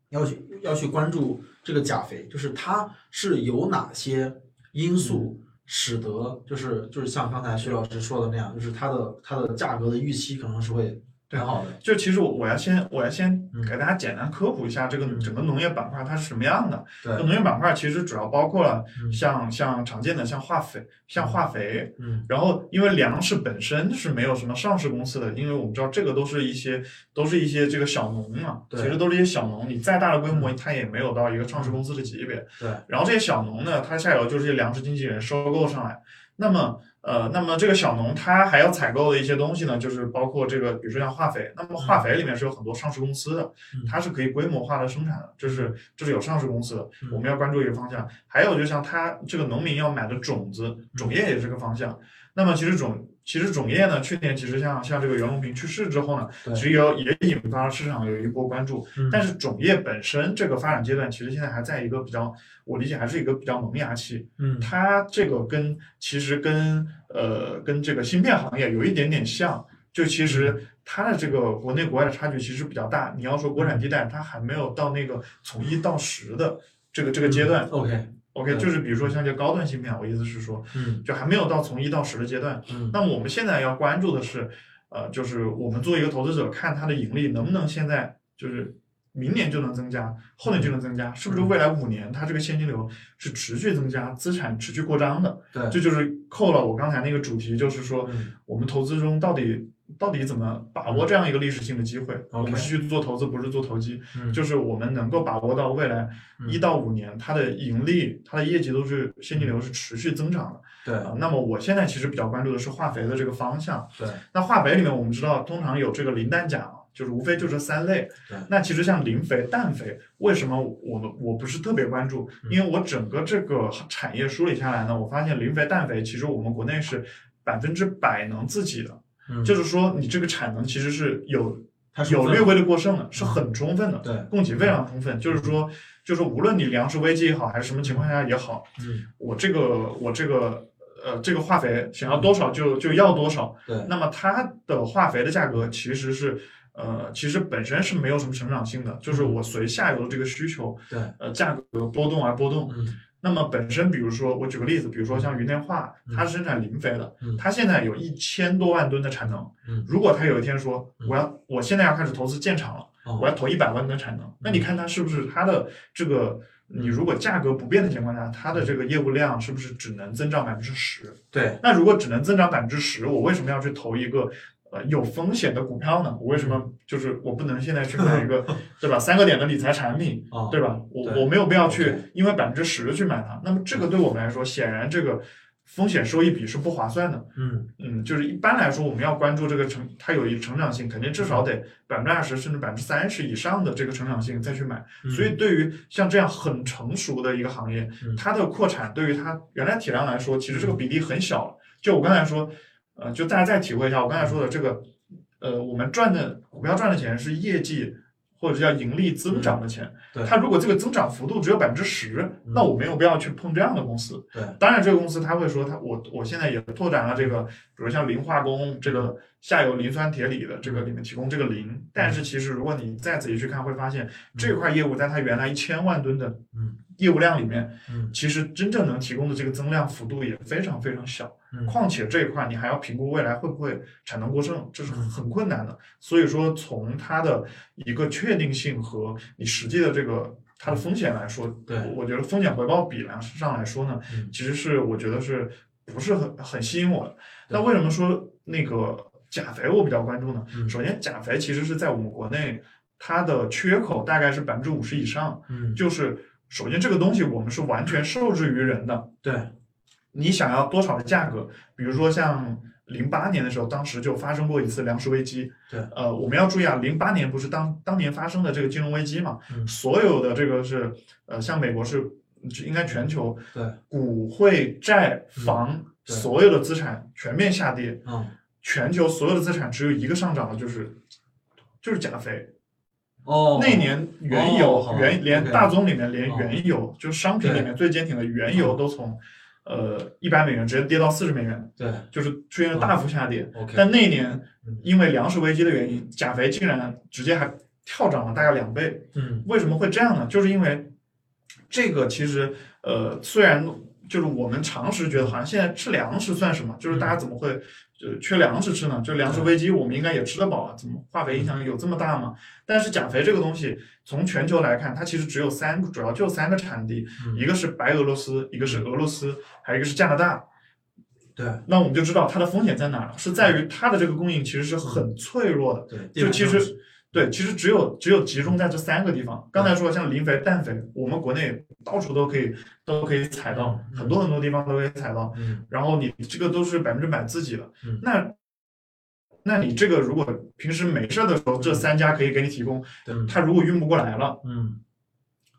要去要去关注这个钾肥，就是它是有哪些因素使得就是就是像刚才徐老师说的那样，就是它的它的价格的预期可能是会很好的。就其实我我要先我要先嗯给大家简单科普一下这个嗯整个农业板块它是什么样的。对那，农业板块其实主要包括了嗯像像常见的像化肥、像化肥，嗯然后因为粮食本身是没有什么上市公司的，因为我们知道这个都是一些都是一些这个小农嘛，对其实都是一些小农，你再大的规模嗯它也没有到一个上市公司的级别。对，然后这些小农呢，它下游就是粮食经纪人收购上来。那么，呃，那么这个小农他还要采购的一些东西呢，就是包括这个，比如说像化肥。那么化肥里面是有很多上市公司的，嗯它是可以规模化的生产的，这是这是有上市公司的，嗯我们要关注一个方向。还有就像他这个农民要买的种子，种业也是个方向。那么其实种其实种业呢，去年其实像像这个袁隆平去世之后呢，对其实有也引发了市场有一波关注。嗯但是种业本身这个发展阶段，其实现在还在一个比较，我理解还是一个比较萌芽期。嗯它这个跟其实跟呃跟这个芯片行业有一点点像，就其嗯实它的这个国内国外的差距其实比较大。你要说国产地带，它还没有到那个从一到十的这个这个阶段。OK，OK，就是比如说像这高端芯片，我意思是说，嗯就还没有到从一到十的阶段。嗯那么我们现在要关注的是，呃，就是我们作为一个投资者，看它的盈利能不能现在就是明年就能增加，后年就能增加，是不是未来五年它这个现金流是持续增加，资产持续扩张的？对，这就是扣了我刚才那个主题，就是说嗯我们投资中到底到底怎么把握这样一个历史性的机会？我们是去做投资，不是做投机，嗯就是我们能够把握到未来嗯一到五年它的盈利、它的业绩都是现金流是持续增长的。对啊，那么我现在其实比较关注的是化肥的这个方向。对那化肥里面我们知道，通常有这个磷氮钾嘛，就是无非就这三类对。那其实像磷肥、氮肥，为什么我们我不是特别关注？嗯因为我整个这个产业梳理下来呢，我发现磷肥、氮肥其实我们国内是百分之百能自己的，嗯就是说你这个产能其实是有它有略微的过剩的，是很充分的，对供给非常充分。就是说，就是无论你粮食危机也好，还是什么情况下也好，嗯我这个我这个呃这个化肥想要多少就就要多少，对那么它的化肥的价格其实是呃其实本身是没有什么成长性的，就是我随下游的这个需求对呃价格波动而波动。嗯那么本身比如说我举个例子，比如说像云天化，嗯它是生产磷肥的嗯，它现在有一千多万吨的产能嗯。如果它有一天说嗯我要我现在要开始投资建厂了。哦我要投一百万吨的产能，那你看它是不是它的这个，你如果价格不变的情况下，它的这个业务量是不是只能增长百分之十？对那如果只能增长百分之十，我为什么要去投一个呃有风险的股票呢？我为什么就是我不能现在去买一个 对吧三个点的理财产品，哦对吧？我我没有必要去因为百分之十去买它。那么这个对我们来说，显然这个风险收益比是不划算的。嗯嗯，就是一般来说，我们要关注这个成，它有一成长性，肯定至少得百分之二十甚至百分之三十以上的这个成长性再去买。嗯所以对于像这样很成熟的一个行业嗯，它的扩产对于它原来体量来说，其实这个比例很小了。就我刚才说，呃，就大家再体会一下我刚才说的这个，呃，我们赚的股票赚的钱是业绩或者叫盈利增长的钱。嗯对它如果这个增长幅度只有百分之十，那我没有必要去碰这样的公司。对当然，这个公司他会说，他我我现在也拓展了这个，比如像磷化工这个下游磷酸铁锂的这个里面提供这个磷，但是其实如果你再仔细去看，会发现这块业务在它原来一千万吨的嗯业务量里面，嗯其实真正能提供的这个增量幅度也非常非常小。嗯况且这一块你还要评估未来会不会产能过剩，这是嗯很困难的。所以说，从它的一个确定性和你实际的这个它的风险来说，对我我觉得风险回报比来上来说呢，嗯其实是我觉得是不是很很吸引我的。那为什么说那个钾肥我比较关注呢？嗯首先，钾肥其实是在我们国内它的缺口大概是百分之五十以上，嗯就是首先这个东西我们是完全受制于人的。对你想要多少的价格？比如说像零八年的时候，当时就发生过一次粮食危机。对，呃，我们要注意啊，零八年不是当当年发生的这个金融危机嘛？嗯所有的这个是呃，像美国是应该全球对股汇债房、嗯所有的资产全面下跌，嗯全球所有的资产只有一个上涨的，就是就是钾肥。哦。那年原油、哦原连大宗里面连哦原油，就是商品里面最坚挺的原油都从呃一百美元直接跌到四十美元，对。就是出现了大幅下跌。OK 但那一年嗯。因为粮食危机的原因，钾肥竟然直接还跳涨了大概两倍。嗯。为什么会这样呢？就是因为这个其实呃虽然就是我们常识觉得好像现在吃粮食算什么？就是大家怎么会就缺粮食吃呢？就粮食危机，我们应该也吃得饱啊，怎么化肥影响有这么大吗？但是钾肥这个东西，从全球来看，它其实只有三个，主要就三个产地，一个是白俄罗斯，一个是俄罗斯，还有一个是加拿大。对那我们就知道它的风险在哪儿了，是在于它的这个供应其实是很脆弱的。对，就其实对，其实只有只有集中在这三个地方。刚才说像磷肥、氮肥，我们国内到处都可以都可以采到，嗯很多很多地方都可以采到。嗯。然后你这个都是百分之百自己的嗯，那那你这个如果平时没事儿的时候，这三家可以给你提供，嗯，它如果运不过来了，嗯。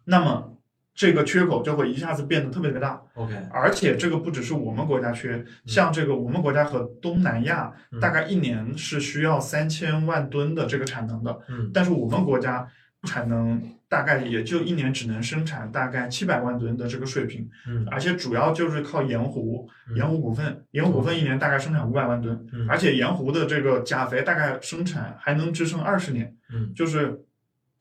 那么这个缺口就会一下子变得特别特别大。，OK，而且这个不只是我们国家缺，像这个我们国家和东南亚嗯。大概一年是需要三千万吨的这个产能的，嗯。但是我们国家产能大概也就一年只能生产大概七百万吨的这个水平，嗯。而且主要就是靠盐湖，嗯。盐湖股份，盐湖股份一年大概生产五百万吨，嗯。而且盐湖的这个钾肥大概生产还能支撑二十年，嗯。就是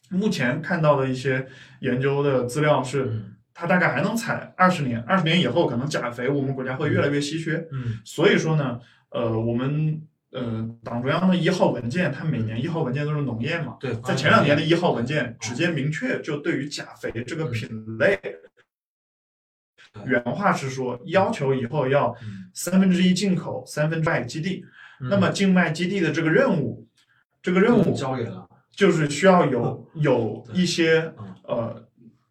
目前看到的一些研究的资料是。嗯。它大概还能采二十年，二十年以后可能钾肥我们国家会越来越稀缺，嗯。所以说呢，呃，我们呃党中央的一号文件，它每年一号文件都是农业嘛，对，在前两年的一号文件直接明确就对于钾肥这个品类，原话是说要求以后要嗯。三分之一进口，三分之二基地。嗯。那么境外基地的这个任务，这个任务交给了，就是需要有有一些嗯。呃。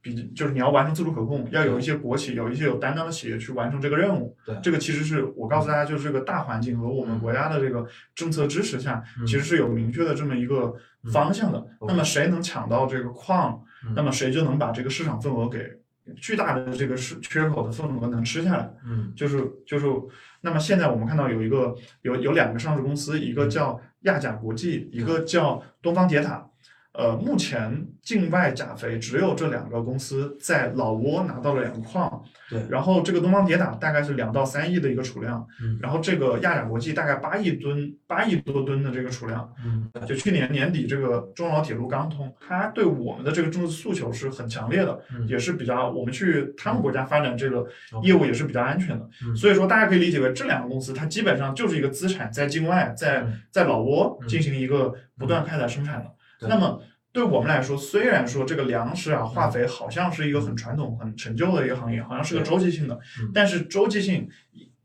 比就是你要完成自主可控，要有一些国企，有一些有担当的企业去完成这个任务。对。这个其实是我告诉大家，就是这个大环境和我们国家的这个政策支持下，嗯。其实是有明确的这么一个方向的。嗯。那么谁能抢到这个矿，嗯。那么谁就能把这个市场份额给巨大的这个是缺口的份额能吃下来。嗯。就是就是，那么现在我们看到有一个有有两个上市公司，一个叫亚甲国际，一个叫东方铁塔。呃，目前境外钾肥只有这两个公司在老挝拿到了两个矿，对，然后这个东方铁塔大概是两到三亿的一个储量，嗯然后这个亚钾国际大概八亿吨，八亿多吨的这个储量。嗯就去年年底这个中老铁路刚通，它对我们的这个政治诉求是很强烈的，嗯也是比较我们去他们国家发展这个业务也是比较安全的。嗯所以说大家可以理解为这两个公司它基本上就是一个资产在境外，在嗯在老挝嗯进行一个不断开采生产的。对那么对我们来说，虽然说这个粮食啊、嗯化肥好像是一个很传统、很陈旧的一个行业，好像是个周期性的嗯，但是周期性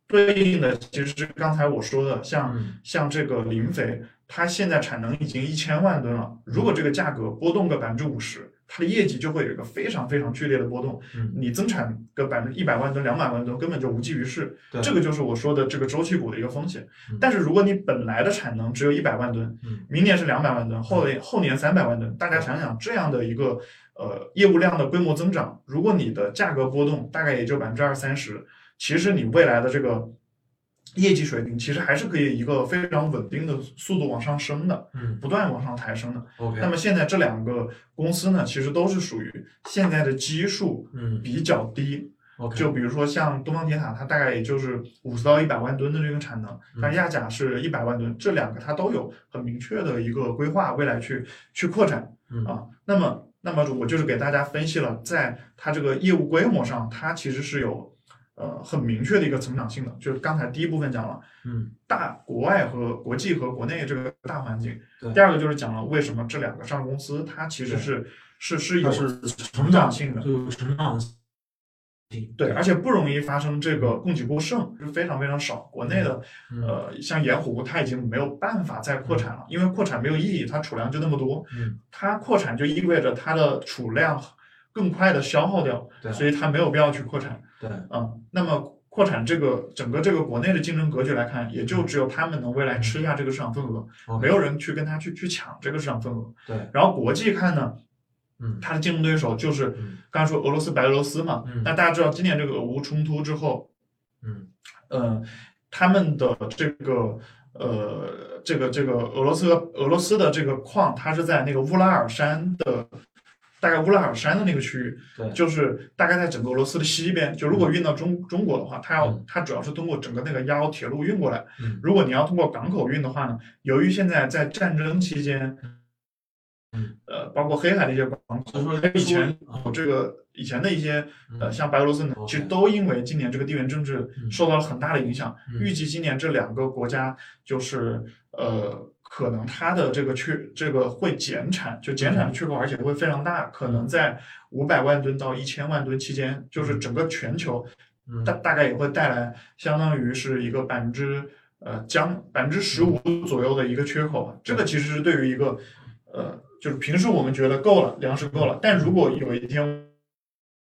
对应的其实是刚才我说的，像嗯。像这个磷肥，它现在产能已经一千万吨了，如果这个价格波动个百分之五十，它的业绩就会有一个非常非常剧烈的波动。嗯你增产个百分之一百万吨、两百万吨，根本就无济于事。对这个就是我说的这个周期股的一个风险嗯。但是如果你本来的产能只有一百万吨嗯，明年是两百万吨，后年后年三百万吨，大家想想这样的一个呃业务量的规模增长，如果你的价格波动大概也就百分之二三十，其实你未来的这个业绩水平其实还是可以一个非常稳定的速度往上升的，嗯。不断往上抬升的。，OK，那么现在这两个公司呢，其实都是属于现在的基数嗯。比较低，OK，就比如说像东方铁塔，它大概也就是五十到一百万吨的这个产能，嗯。但亚甲是一百万吨，这两个它都有很明确的一个规划，未来去去扩展。嗯。啊。那么，那么我就是给大家分析了，在它这个业务规模上，它其实是有呃很明确的一个成长性的。就是刚才第一部分讲了嗯大国外和国际和国内这个大环境对，第二个就是讲了为什么这两个上市公司它其实是是是有成长性的。就成长性，对，而且不容易发生这个供给过剩，是非常非常少。国内的嗯呃，像盐湖，它已经没有办法再扩产了，因为扩产没有意义，它储量就那么多，嗯它扩产就意味着它的储量更快的消耗掉，对所以它没有必要去扩产。对。嗯，那么扩产这个整个这个国内的竞争格局来看，也就只有他们能未来吃下这个市场份额没有人去跟他去去抢这个市场份额。对，然后国际看呢，嗯。它的竞争对手就是嗯。刚才说俄罗斯、白俄罗斯嘛，嗯。那大家知道今年这个俄乌冲突之后，嗯。呃，他们的这个呃，这个这个俄罗斯俄罗斯的这个矿，它是在那个乌拉尔山的大概乌拉尔山的那个区域，对，就是大概在整个俄罗斯的西边。就如果运到中中国的话，它要嗯它主要是通过整个那个亚欧铁路运过来。嗯如果你要通过港口运的话呢，由于现在在战争期间，嗯，呃，包括黑海的一些港口以前这个以前的一些呃，嗯像白俄罗斯呢，其实都因为今年这个地缘政治嗯受到了很大的影响。嗯预计今年这两个国家就是呃，可能它的这个缺这个会减产，就减产的缺口，而且会非常大，可能在五百万吨到一千万吨期间，就是整个全球嗯大大概也会带来相当于是一个百分之呃将百分之十五左右的一个缺口吧。这个其实是对于一个呃，就是平时我们觉得够了，粮食够了，但如果有一天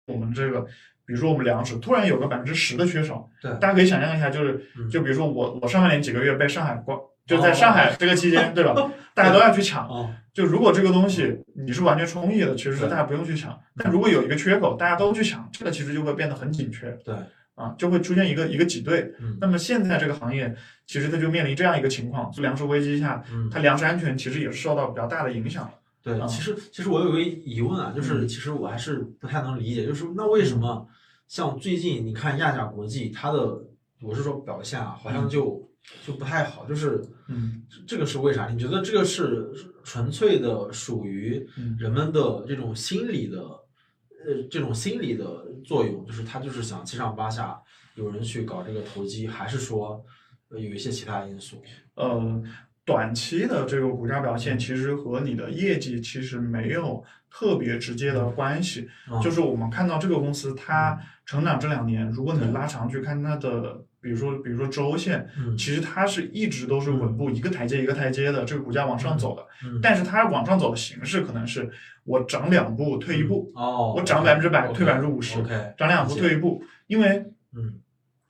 我们这个，比如说我们粮食突然有个百分之十的缺少，对大家可以想象一下，就是嗯就比如说我我上半年几个月被上海关，就在哦上海这个期间，对吧？大家都要去抢。哦，就如果这个东西你是完全充裕的，其实是大家不用去抢。但如果有一个缺口，大家都去抢，这个其实就会变得很紧缺。对，啊，就会出现一个一个挤兑。嗯那么现在这个行业其实它就面临这样一个情况，就粮食危机下，嗯，它粮食安全其实也是受到比较大的影响。对，啊其实其实我有个疑问啊，就是嗯其实我还是不太能理解，就是那为什么像最近你看亚甲国际它的，我是说表现啊，好像就就不太好，就是嗯这个是为啥？你觉得这个是纯粹的属于嗯人们的这种心理的，呃，这种心理的作用，就是他就是想七上八下，有人去搞这个投机，还是说呃有一些其他因素？呃，短期的这个股价表现其实和你的业绩其实没有特别直接的关系。嗯就是我们看到这个公司它成长这两年，如果你拉长去看它的，比如说比如说周线，嗯。其实它是一直都是稳步一个台阶一个台阶的这个股价往上走的。嗯。但是它往上走的形式可能是我涨两步退一步，哦，我涨百分之百退百分之五十涨两步退一步，因为嗯。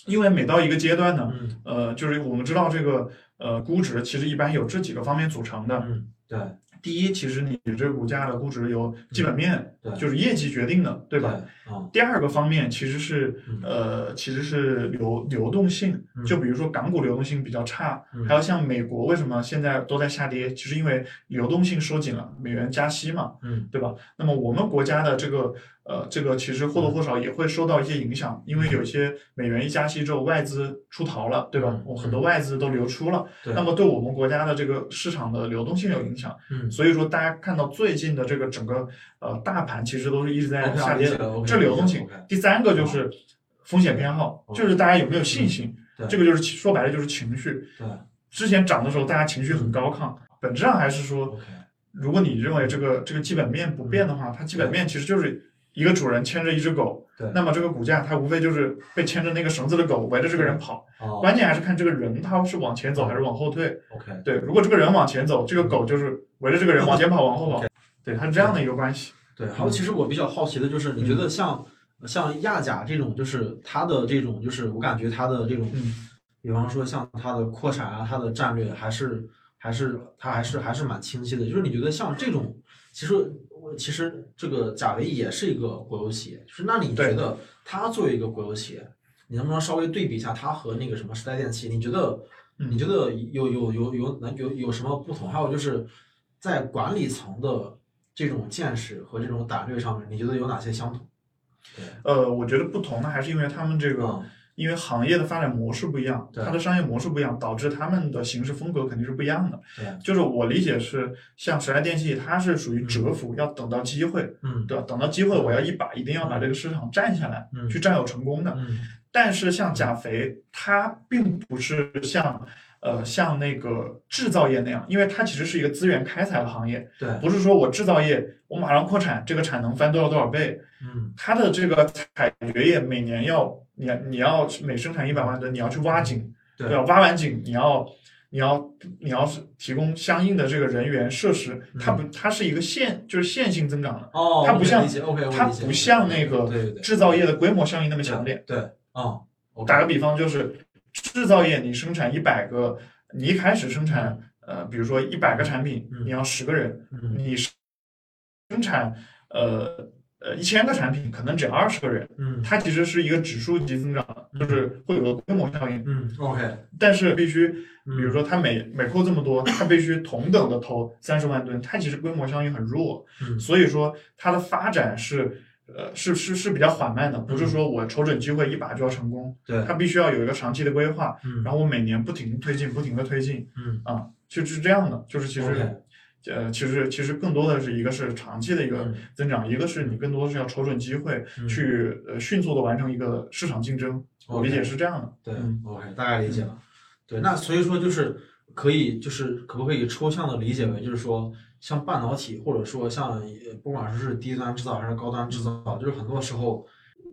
因为每到一个阶段呢，嗯呃，就是我们知道这个呃估值其实一般有这几个方面组成的。嗯，对第一，其实你这个股价的估值由基本面，嗯就是业绩决定的，对吧？？嗯第二个方面其实是嗯呃，其实是流流动性嗯，就比如说港股流动性比较差，嗯还有像美国为什么现在都在下跌，其实因为流动性收紧了，美元加息嘛，嗯对吧？那么我们国家的这个呃，这个其实或多或少也会受到一些影响，因为有一些美元一加息之后，外资出逃了，对吧嗯？我很多外资都流出了，那么对我们国家的这个市场的流动性有影响。嗯所以说，大家看到最近的这个整个呃大盘其实都是一直在下跌的这流动性。第三个就是风险偏好，哦就是大家有没有信心，对这个就是说白了就是情绪。对之前涨的时候，大家情绪很高亢，本质上还是说，如果你认为这个这个基本面不变的话，它基本面其实就是一个主人牵着一只狗对，那么这个骨架它无非就是被牵着那个绳子的狗围着这个人跑，哦关键还是看这个人他是往前走还是往后退。OK，对，如果这个人往前走，这个狗就是围着这个人往前跑、往后跑 对，它是这样的一个关系。对，还有其实我比较好奇的就是，你觉得像像亚甲这种，就是它的这种，就是我感觉它的这种，嗯比方说像它的扩产啊，它的战略还是还是它还是还是蛮清晰的。就是你觉得像这种，其实我其实这个贾维也是一个国有企业，就是那你觉得他作为一个国有企业，你能不能稍微对比一下他和那个什么时代电器？你觉得嗯你觉得有有有有能有有什么不同？还有就是在管理层的这种见识和这种胆略上面，你觉得有哪些相同？对，呃，我觉得不同的还是因为他们这个，嗯因为行业的发展模式不一样，它的商业模式不一样，导致他们的行事风格肯定是不一样的。对，就是我理解是，像时代电器，它是属于蛰伏，要等到机会，嗯对吧？等到机会，我要一把一定要把这个市场占下来，嗯去占有成功的。嗯但是像钾肥，它并不是像呃像那个制造业那样，因为它其实是一个资源开采的行业，对，不是说我制造业我马上扩产，这个产能翻多少多少倍，嗯它的这个采掘业每年要你你要每生产一百万吨，你要去挖井，对吧？挖完井你要。你要你要是提供相应的这个人员设施，它不它是一个线就是线性增长的，哦，它不像它不像那个制造业的规模效应那么强烈。对，哦，打个比方，就是制造业，你生产一百个，你一开始生产，呃，比如说一百个产品，嗯你要十个人，嗯你生产呃呃一千个产品，可能只要二十个人，嗯它其实是一个指数级增长，就是会有个规模效应。嗯，OK，但是必须，嗯比如说它每每扣这么多，它必须同等的投三十万吨，它其实规模效应很弱，嗯所以说它的发展是。呃，是是是比较缓慢的，不是说我瞅准机会一把就要成功，对，它必须要有一个长期的规划，嗯然后我每年不停推进，不停的推进嗯啊，就是这样的。就是其实呃，其实其实更多的是一个是长期的一个嗯增长，一个是你更多是要瞅准机会嗯去呃迅速的完成一个市场竞争。我理解是这样的。对嗯，OK，大概理解了。对，那所以说就是可以，就是可不可以抽象的理解为，就是说像半导体，或者说像呃不管是低端制造还是高端制造，就是很多时候，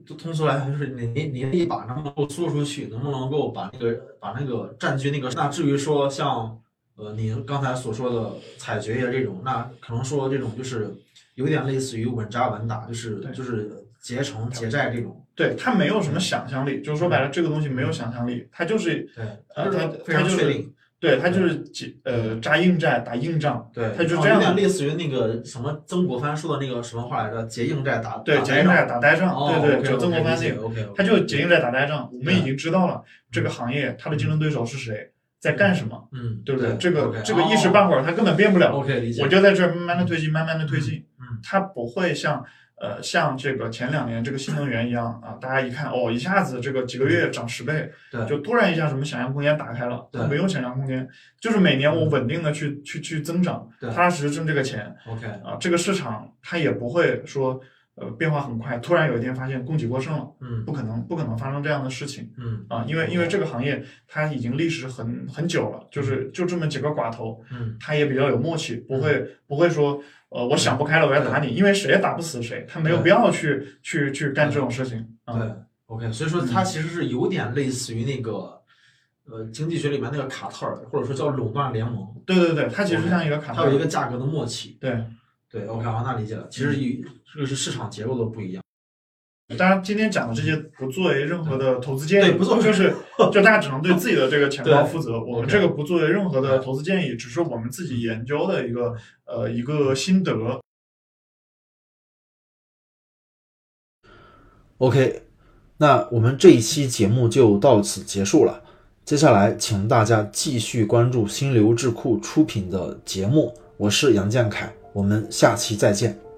就通俗来说，就是你你你一把能不能够做出去，能不能够把那个把那个占据那个，那至于说像呃您刚才所说的采掘业这种，那可能说这种就是有点类似于稳扎稳打，就是就是结成结债这种。对，它没有什么想象力，就是说白了，这个东西没有想象力，它就是对，呃，就是它非它就是常确定。对，它就是结呃扎硬债打硬仗，对，它就哦有点这样的类似于那个什么曾国藩说的那个什么话来着？结硬债打对，结硬债打呆仗，哦对对，就曾国藩那那个，OK，它就结硬债打呆仗。我们已经知道了这个嗯行业它的竞争对手是谁，在干什么，嗯，对不对？这个这个一时半会儿它根本变不了，OK 理解。我就在这儿慢慢的推进，慢慢的推进，嗯它不会像呃像这个前两年这个新能源一样啊，大家一看哦，一下子这个几个月涨十倍，对就突然一下什么想象空间打开了，对它没有想象空间，就是每年我稳定的去去去增长，对踏踏实实挣这个钱 OK 啊，这个市场它也不会说呃变化很快，突然有一天发现供给过剩了，嗯不可能不可能发生这样的事情。嗯啊，因为因为这个行业它已经历史很很久了，就是就这么几个寡头，嗯他也比较有默契，不会不会说，呃，我想不开了我要打你，因为谁也打不死谁，他没有必要去去去干这种事情啊。对 OK，所以说它其实是有点类似于那个呃经济学里面那个卡特尔，或者说叫垄断联盟，对对对，它其实像一个卡它有一个价格的默契。对。对 OK 好，那理解了。其实与这个是市场结构的不一样。当然，今天讲的这些不作为任何的投资建议，对不作为就是 就大家只能对自己的这个钱包负责。我们这个不作为任何的投资建议，只是我们自己研究的一个呃一个心得。OK，那我们这一期节目就到此结束了。接下来，请大家继续关注新流智库出品的节目。我是杨建凯，我们下期再见。